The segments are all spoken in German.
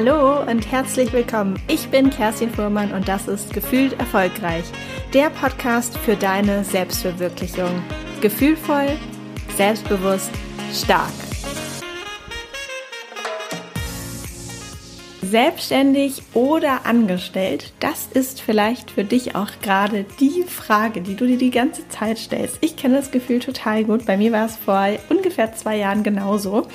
Hallo und herzlich willkommen. Ich bin Kerstin Fuhrmann und das ist Gefühlt Erfolgreich, der Podcast für deine Selbstverwirklichung. Gefühlvoll, selbstbewusst, stark. Selbstständig oder angestellt, das ist vielleicht für dich auch gerade die Frage, die du dir die ganze Zeit stellst. Ich kenne das Gefühl total gut. Bei mir war es vor ungefähr zwei Jahren genauso.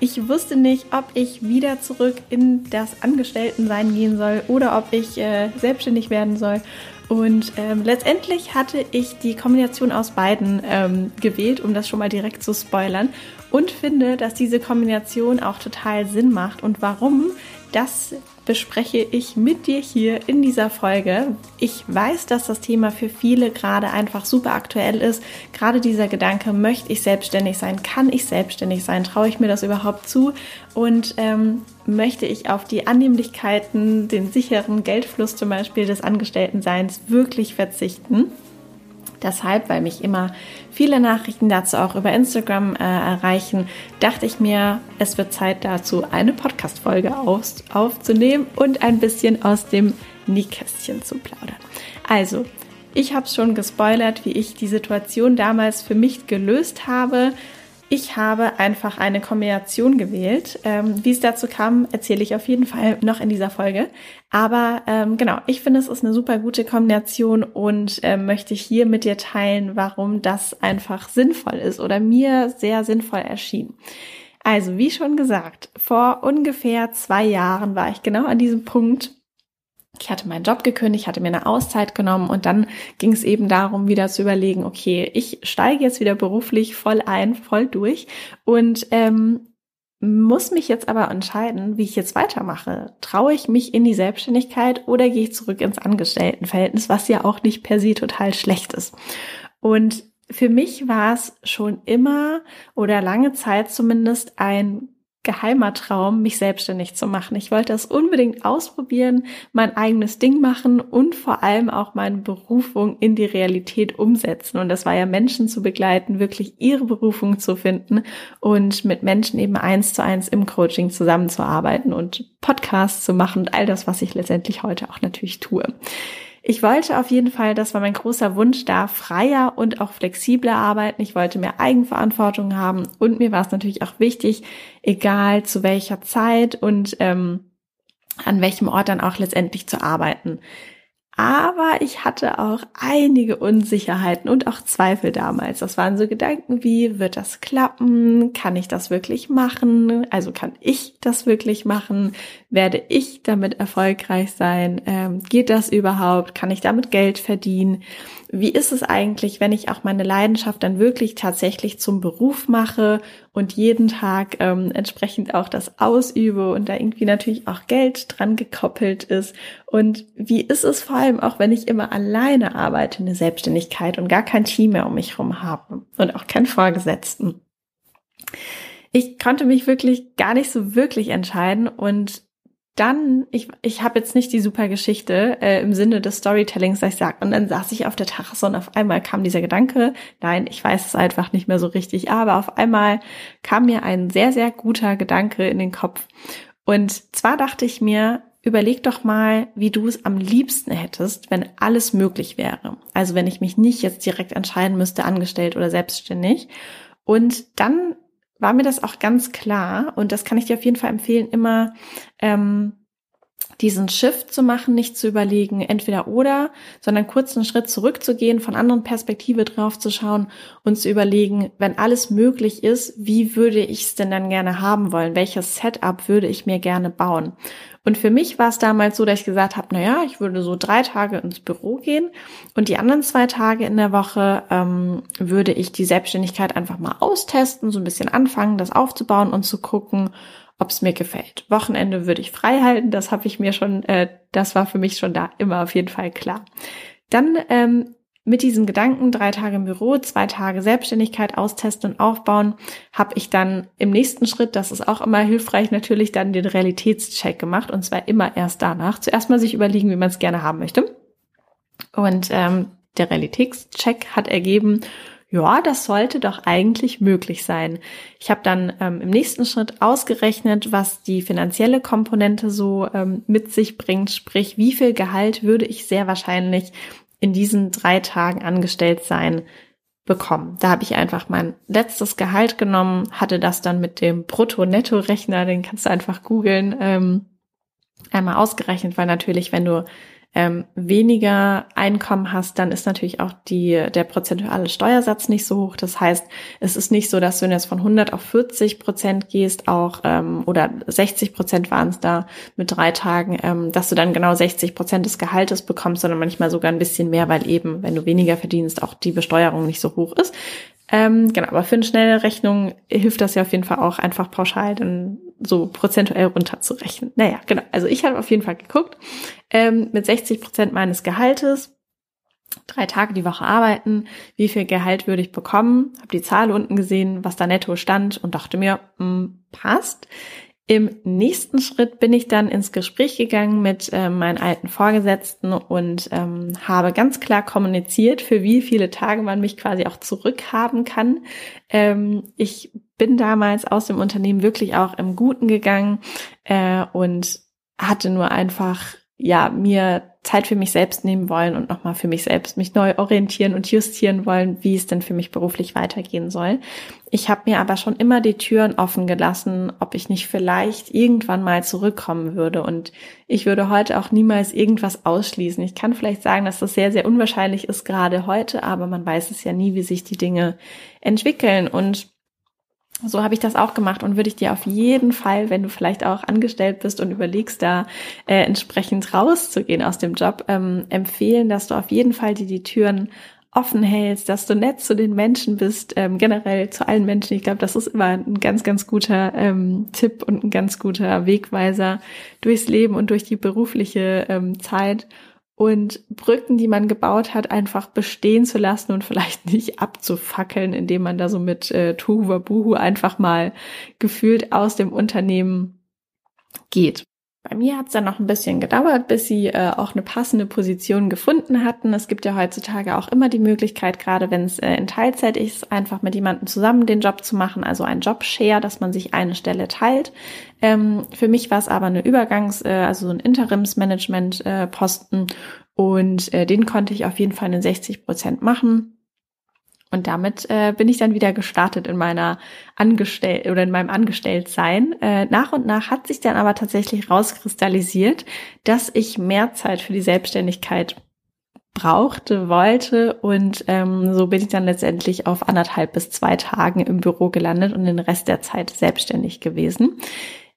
Ich wusste nicht, ob ich wieder zurück in das Angestelltensein gehen soll oder ob ich äh, selbstständig werden soll. Und ähm, letztendlich hatte ich die Kombination aus beiden ähm, gewählt, um das schon mal direkt zu spoilern. Und finde, dass diese Kombination auch total Sinn macht. Und warum, das bespreche ich mit dir hier in dieser Folge. Ich weiß, dass das Thema für viele gerade einfach super aktuell ist. Gerade dieser Gedanke, möchte ich selbstständig sein? Kann ich selbstständig sein? Traue ich mir das überhaupt zu? Und ähm, möchte ich auf die Annehmlichkeiten, den sicheren Geldfluss zum Beispiel des Angestelltenseins wirklich verzichten? Deshalb, weil mich immer viele Nachrichten dazu auch über Instagram äh, erreichen, dachte ich mir, es wird Zeit dazu, eine Podcast-Folge auf, aufzunehmen und ein bisschen aus dem Nähkästchen zu plaudern. Also, ich habe schon gespoilert, wie ich die Situation damals für mich gelöst habe. Ich habe einfach eine Kombination gewählt. Ähm, wie es dazu kam, erzähle ich auf jeden Fall noch in dieser Folge. Aber ähm, genau, ich finde, es ist eine super gute Kombination und äh, möchte hier mit dir teilen, warum das einfach sinnvoll ist oder mir sehr sinnvoll erschien. Also, wie schon gesagt, vor ungefähr zwei Jahren war ich genau an diesem Punkt, ich hatte meinen Job gekündigt, hatte mir eine Auszeit genommen und dann ging es eben darum, wieder zu überlegen, okay, ich steige jetzt wieder beruflich voll ein, voll durch und ähm, muss mich jetzt aber entscheiden, wie ich jetzt weitermache. Traue ich mich in die Selbstständigkeit oder gehe ich zurück ins Angestelltenverhältnis, was ja auch nicht per se total schlecht ist. Und für mich war es schon immer oder lange Zeit zumindest ein geheimer Traum, mich selbstständig zu machen. Ich wollte das unbedingt ausprobieren, mein eigenes Ding machen und vor allem auch meine Berufung in die Realität umsetzen. Und das war ja Menschen zu begleiten, wirklich ihre Berufung zu finden und mit Menschen eben eins zu eins im Coaching zusammenzuarbeiten und Podcasts zu machen und all das, was ich letztendlich heute auch natürlich tue. Ich wollte auf jeden Fall, das war mein großer Wunsch, da freier und auch flexibler arbeiten. Ich wollte mehr Eigenverantwortung haben und mir war es natürlich auch wichtig, egal zu welcher Zeit und ähm, an welchem Ort dann auch letztendlich zu arbeiten. Aber ich hatte auch einige Unsicherheiten und auch Zweifel damals. Das waren so Gedanken wie, wird das klappen? Kann ich das wirklich machen? Also kann ich das wirklich machen? Werde ich damit erfolgreich sein? Ähm, geht das überhaupt? Kann ich damit Geld verdienen? Wie ist es eigentlich, wenn ich auch meine Leidenschaft dann wirklich tatsächlich zum Beruf mache und jeden Tag ähm, entsprechend auch das ausübe und da irgendwie natürlich auch Geld dran gekoppelt ist? Und wie ist es vor allem auch, wenn ich immer alleine arbeite in der Selbstständigkeit und gar kein Team mehr um mich herum habe und auch keinen Vorgesetzten? Ich konnte mich wirklich gar nicht so wirklich entscheiden und dann, ich, ich habe jetzt nicht die super Geschichte äh, im Sinne des Storytellings, dass ich sage, und dann saß ich auf der Terrasse und auf einmal kam dieser Gedanke, nein, ich weiß es einfach nicht mehr so richtig, aber auf einmal kam mir ein sehr, sehr guter Gedanke in den Kopf. Und zwar dachte ich mir, überleg doch mal, wie du es am liebsten hättest, wenn alles möglich wäre. Also wenn ich mich nicht jetzt direkt entscheiden müsste, angestellt oder selbstständig. Und dann war mir das auch ganz klar und das kann ich dir auf jeden Fall empfehlen, immer ähm, diesen Shift zu machen, nicht zu überlegen, entweder oder, sondern kurz einen Schritt zurückzugehen, von anderen Perspektive drauf zu schauen und zu überlegen, wenn alles möglich ist, wie würde ich es denn dann gerne haben wollen? Welches Setup würde ich mir gerne bauen? Und für mich war es damals so, dass ich gesagt habe, na ja, ich würde so drei Tage ins Büro gehen und die anderen zwei Tage in der Woche ähm, würde ich die Selbstständigkeit einfach mal austesten, so ein bisschen anfangen, das aufzubauen und zu gucken, ob es mir gefällt. Wochenende würde ich frei halten, das habe ich mir schon, äh, das war für mich schon da immer auf jeden Fall klar. Dann ähm, mit diesem Gedanken, drei Tage im Büro, zwei Tage Selbstständigkeit austesten und aufbauen, habe ich dann im nächsten Schritt, das ist auch immer hilfreich, natürlich dann den Realitätscheck gemacht und zwar immer erst danach. Zuerst mal sich überlegen, wie man es gerne haben möchte. Und ähm, der Realitätscheck hat ergeben, ja, das sollte doch eigentlich möglich sein. Ich habe dann ähm, im nächsten Schritt ausgerechnet, was die finanzielle Komponente so ähm, mit sich bringt, sprich, wie viel Gehalt würde ich sehr wahrscheinlich in diesen drei Tagen angestellt sein bekommen. Da habe ich einfach mein letztes Gehalt genommen, hatte das dann mit dem Brutto-Netto-Rechner, den kannst du einfach googeln, ähm, einmal ausgerechnet, weil natürlich, wenn du ähm, weniger Einkommen hast, dann ist natürlich auch die, der prozentuale Steuersatz nicht so hoch. Das heißt, es ist nicht so, dass du jetzt von 100 auf 40 Prozent gehst, auch ähm, oder 60 Prozent waren es da mit drei Tagen, ähm, dass du dann genau 60 Prozent des Gehaltes bekommst, sondern manchmal sogar ein bisschen mehr, weil eben, wenn du weniger verdienst, auch die Besteuerung nicht so hoch ist. Ähm, genau, aber für eine schnelle Rechnung hilft das ja auf jeden Fall auch einfach pauschal dann so prozentuell runterzurechnen. Naja, genau. Also ich habe auf jeden Fall geguckt, ähm, mit 60 Prozent meines Gehaltes, drei Tage die Woche arbeiten, wie viel Gehalt würde ich bekommen, habe die Zahl unten gesehen, was da netto stand und dachte mir, mh, hm, passt. Im nächsten Schritt bin ich dann ins Gespräch gegangen mit äh, meinen alten Vorgesetzten und ähm, habe ganz klar kommuniziert, für wie viele Tage man mich quasi auch zurückhaben kann. Ähm, ich bin damals aus dem Unternehmen wirklich auch im Guten gegangen äh, und hatte nur einfach ja mir Zeit für mich selbst nehmen wollen und nochmal für mich selbst mich neu orientieren und justieren wollen, wie es denn für mich beruflich weitergehen soll. Ich habe mir aber schon immer die Türen offen gelassen, ob ich nicht vielleicht irgendwann mal zurückkommen würde. Und ich würde heute auch niemals irgendwas ausschließen. Ich kann vielleicht sagen, dass das sehr, sehr unwahrscheinlich ist, gerade heute, aber man weiß es ja nie, wie sich die Dinge entwickeln. Und so habe ich das auch gemacht und würde ich dir auf jeden Fall, wenn du vielleicht auch angestellt bist und überlegst, da äh, entsprechend rauszugehen aus dem Job, ähm, empfehlen, dass du auf jeden Fall dir die Türen offen hältst, dass du nett zu den Menschen bist, ähm, generell zu allen Menschen. Ich glaube, das ist immer ein ganz, ganz guter ähm, Tipp und ein ganz guter Wegweiser durchs Leben und durch die berufliche ähm, Zeit und Brücken, die man gebaut hat, einfach bestehen zu lassen und vielleicht nicht abzufackeln, indem man da so mit äh, Tuhuwabuhu einfach mal gefühlt aus dem Unternehmen geht. Bei mir hat es dann noch ein bisschen gedauert, bis sie äh, auch eine passende Position gefunden hatten. Es gibt ja heutzutage auch immer die Möglichkeit, gerade wenn es äh, in Teilzeit ist, einfach mit jemandem zusammen den Job zu machen, also ein Jobshare, dass man sich eine Stelle teilt. Ähm, für mich war es aber eine Übergangs-, äh, also so ein Interimsmanagement-Posten äh, und äh, den konnte ich auf jeden Fall in 60 Prozent machen. Und damit äh, bin ich dann wieder gestartet in meiner Angestellt oder in meinem Angestelltsein. Äh, nach und nach hat sich dann aber tatsächlich rauskristallisiert, dass ich mehr Zeit für die Selbstständigkeit brauchte, wollte und ähm, so bin ich dann letztendlich auf anderthalb bis zwei Tagen im Büro gelandet und den Rest der Zeit selbstständig gewesen.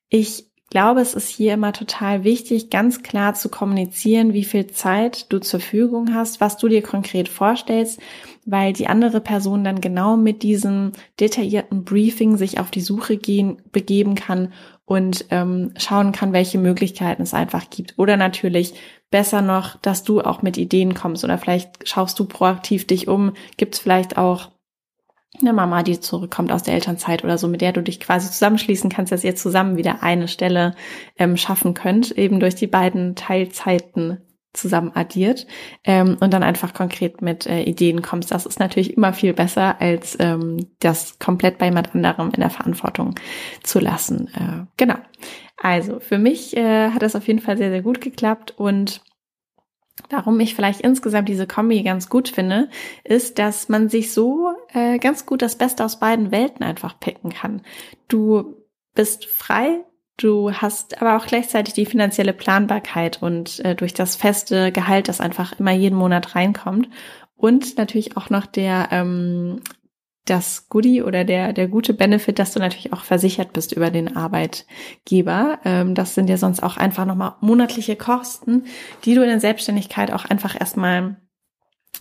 Ich glaube, es ist hier immer total wichtig, ganz klar zu kommunizieren, wie viel Zeit du zur Verfügung hast, was du dir konkret vorstellst, weil die andere Person dann genau mit diesem detaillierten Briefing sich auf die Suche gehen, begeben kann und ähm, schauen kann, welche Möglichkeiten es einfach gibt. Oder natürlich besser noch, dass du auch mit Ideen kommst oder vielleicht schaust du proaktiv dich um, gibt es vielleicht auch eine Mama, die zurückkommt aus der Elternzeit oder so, mit der du dich quasi zusammenschließen kannst, dass ihr zusammen wieder eine Stelle ähm, schaffen könnt, eben durch die beiden Teilzeiten zusammen addiert ähm, und dann einfach konkret mit äh, Ideen kommst. Das ist natürlich immer viel besser, als ähm, das komplett bei jemand anderem in der Verantwortung zu lassen. Äh, genau. Also für mich äh, hat das auf jeden Fall sehr, sehr gut geklappt und Warum ich vielleicht insgesamt diese Kombi ganz gut finde, ist, dass man sich so äh, ganz gut das Beste aus beiden Welten einfach picken kann. Du bist frei, du hast aber auch gleichzeitig die finanzielle Planbarkeit und äh, durch das feste Gehalt, das einfach immer jeden Monat reinkommt und natürlich auch noch der ähm, das Goodie oder der, der gute Benefit, dass du natürlich auch versichert bist über den Arbeitgeber. Ähm, das sind ja sonst auch einfach nochmal monatliche Kosten, die du in der Selbstständigkeit auch einfach erstmal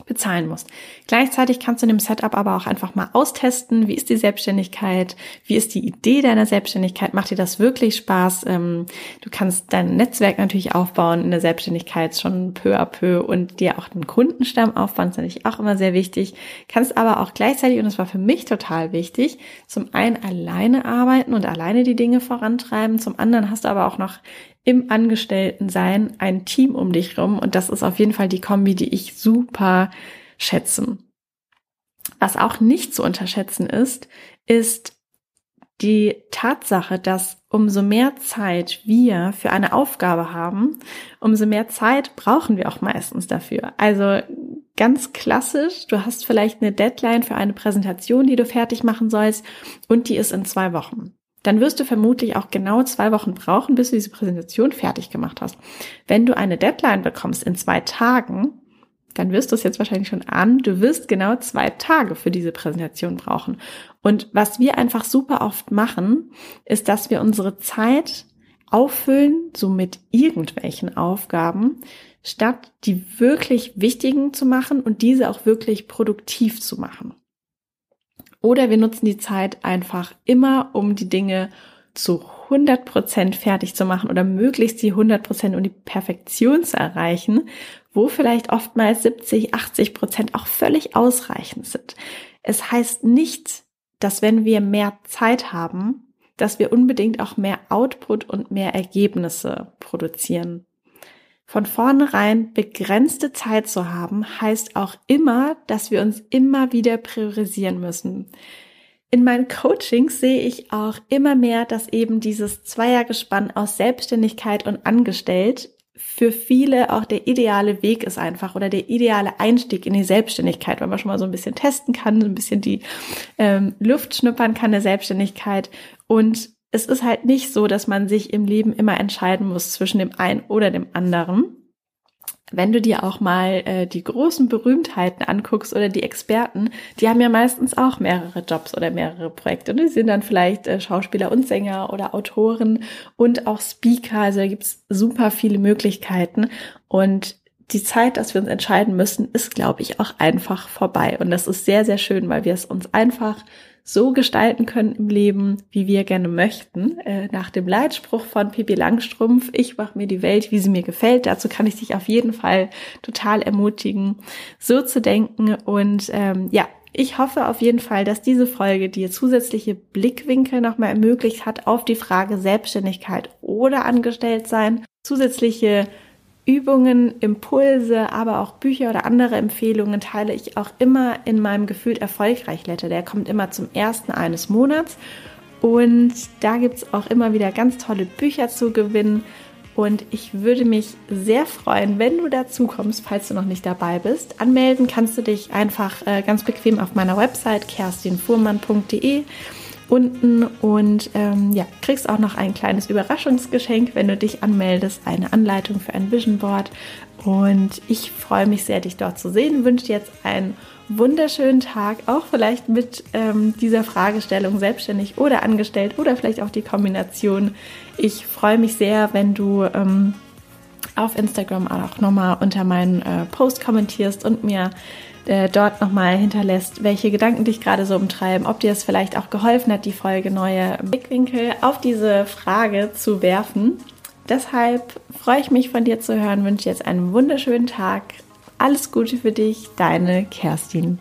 bezahlen musst. Gleichzeitig kannst du in dem Setup aber auch einfach mal austesten, wie ist die Selbstständigkeit, wie ist die Idee deiner Selbstständigkeit, macht dir das wirklich Spaß? Ähm, du kannst dein Netzwerk natürlich aufbauen in der Selbstständigkeit schon peu à peu und dir auch einen Kundenstamm aufbauen, ist natürlich auch immer sehr wichtig. Kannst aber auch gleichzeitig, und das war für mich total wichtig, zum einen alleine arbeiten und alleine die Dinge vorantreiben, zum anderen hast du aber auch noch im Angestelltensein ein Team um dich rum und das ist auf jeden Fall die Kombi, die ich super schätzen. Was auch nicht zu unterschätzen ist, ist die Tatsache, dass umso mehr Zeit wir für eine Aufgabe haben, umso mehr Zeit brauchen wir auch meistens dafür. Also ganz klassisch, du hast vielleicht eine Deadline für eine Präsentation, die du fertig machen sollst und die ist in zwei Wochen. Dann wirst du vermutlich auch genau zwei Wochen brauchen, bis du diese Präsentation fertig gemacht hast. Wenn du eine Deadline bekommst in zwei Tagen, dann wirst du es jetzt wahrscheinlich schon an, du wirst genau zwei Tage für diese Präsentation brauchen. Und was wir einfach super oft machen, ist, dass wir unsere Zeit auffüllen, so mit irgendwelchen Aufgaben, statt die wirklich wichtigen zu machen und diese auch wirklich produktiv zu machen. Oder wir nutzen die Zeit einfach immer, um die Dinge zu 100 Prozent fertig zu machen oder möglichst die 100 Prozent um die Perfektion zu erreichen, wo vielleicht oftmals 70, 80 Prozent auch völlig ausreichend sind. Es heißt nicht, dass wenn wir mehr Zeit haben, dass wir unbedingt auch mehr Output und mehr Ergebnisse produzieren. Von vornherein begrenzte Zeit zu haben, heißt auch immer, dass wir uns immer wieder priorisieren müssen. In meinen Coachings sehe ich auch immer mehr, dass eben dieses Zweiergespann aus Selbstständigkeit und Angestellt für viele auch der ideale Weg ist einfach oder der ideale Einstieg in die Selbstständigkeit, weil man schon mal so ein bisschen testen kann, so ein bisschen die ähm, Luft schnuppern kann der Selbstständigkeit. Und es ist halt nicht so, dass man sich im Leben immer entscheiden muss zwischen dem einen oder dem anderen wenn du dir auch mal äh, die großen Berühmtheiten anguckst oder die Experten, die haben ja meistens auch mehrere Jobs oder mehrere Projekte. Und die sind dann vielleicht äh, Schauspieler und Sänger oder Autoren und auch Speaker. Also da gibt's super viele Möglichkeiten. Und die Zeit, dass wir uns entscheiden müssen, ist, glaube ich, auch einfach vorbei. Und das ist sehr, sehr schön, weil wir es uns einfach so gestalten können im Leben, wie wir gerne möchten. Äh, nach dem Leitspruch von Pippi Langstrumpf, ich mache mir die Welt, wie sie mir gefällt. Dazu kann ich dich auf jeden Fall total ermutigen, so zu denken. Und ähm, ja, ich hoffe auf jeden Fall, dass diese Folge dir zusätzliche Blickwinkel nochmal ermöglicht hat auf die Frage Selbstständigkeit oder Angestelltsein, zusätzliche Übungen, Impulse, aber auch Bücher oder andere Empfehlungen teile ich auch immer in meinem Gefühlt erfolgreich Letter. Der kommt immer zum ersten eines Monats. Und da gibt es auch immer wieder ganz tolle Bücher zu gewinnen. Und ich würde mich sehr freuen, wenn du dazu kommst, falls du noch nicht dabei bist. Anmelden kannst du dich einfach äh, ganz bequem auf meiner Website kerstinfuhrmann.de unten und ähm, ja, kriegst auch noch ein kleines Überraschungsgeschenk, wenn du dich anmeldest, eine Anleitung für ein Vision Board. Und ich freue mich sehr, dich dort zu sehen. Wünsche dir jetzt einen wunderschönen Tag, auch vielleicht mit ähm, dieser Fragestellung selbstständig oder angestellt oder vielleicht auch die Kombination. Ich freue mich sehr, wenn du ähm, auf Instagram auch nochmal unter meinen äh, Post kommentierst und mir äh, dort nochmal hinterlässt, welche Gedanken dich gerade so umtreiben, ob dir es vielleicht auch geholfen hat, die Folge neue Blickwinkel auf diese Frage zu werfen. Deshalb freue ich mich von dir zu hören, wünsche jetzt einen wunderschönen Tag. Alles Gute für dich, deine Kerstin.